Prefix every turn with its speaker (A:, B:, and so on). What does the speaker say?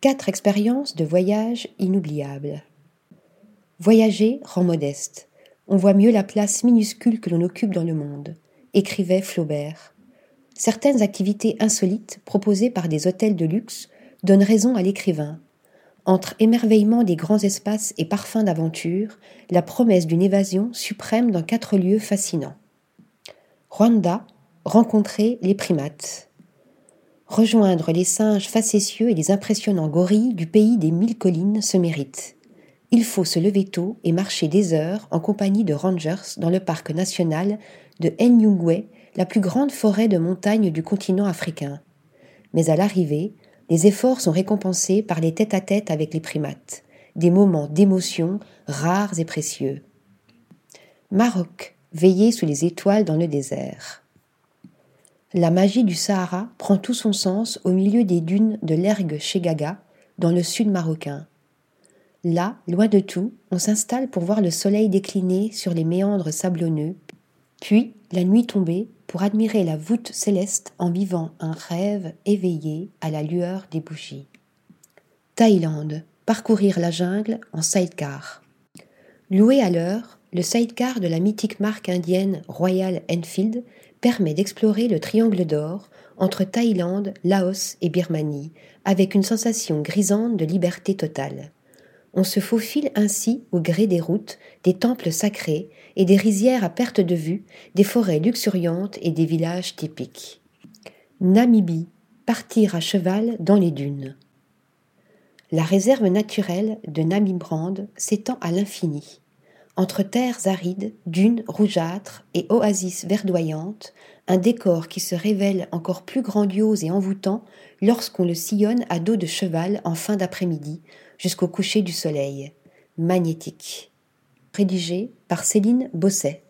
A: Quatre expériences de voyage inoubliables. Voyager rend modeste. On voit mieux la place minuscule que l'on occupe dans le monde, écrivait Flaubert. Certaines activités insolites proposées par des hôtels de luxe donnent raison à l'écrivain. Entre émerveillement des grands espaces et parfum d'aventure, la promesse d'une évasion suprême dans quatre lieux fascinants. Rwanda, rencontrer les primates. Rejoindre les singes facétieux et les impressionnants gorilles du pays des mille collines se mérite. Il faut se lever tôt et marcher des heures en compagnie de rangers dans le parc national de Enyungwe, la plus grande forêt de montagne du continent africain. Mais à l'arrivée, les efforts sont récompensés par les tête-à-tête avec les primates, des moments d'émotion rares et précieux. Maroc, veiller sous les étoiles dans le désert. La magie du Sahara prend tout son sens au milieu des dunes de l'Ergue Chegaga, dans le sud marocain. Là, loin de tout, on s'installe pour voir le soleil décliner sur les méandres sablonneux, puis, la nuit tombée, pour admirer la voûte céleste en vivant un rêve éveillé à la lueur des bougies. Thaïlande, parcourir la jungle en sidecar. Loué à l'heure, le sidecar de la mythique marque indienne Royal Enfield permet d'explorer le triangle d'or entre Thaïlande, Laos et Birmanie, avec une sensation grisante de liberté totale. On se faufile ainsi au gré des routes, des temples sacrés et des rizières à perte de vue, des forêts luxuriantes et des villages typiques. Namibie, partir à cheval dans les dunes. La réserve naturelle de Namibrand s'étend à l'infini. Entre terres arides, dunes rougeâtres et oasis verdoyantes, un décor qui se révèle encore plus grandiose et envoûtant lorsqu'on le sillonne à dos de cheval en fin d'après-midi, jusqu'au coucher du soleil. Magnétique. Rédigé par Céline Bosset.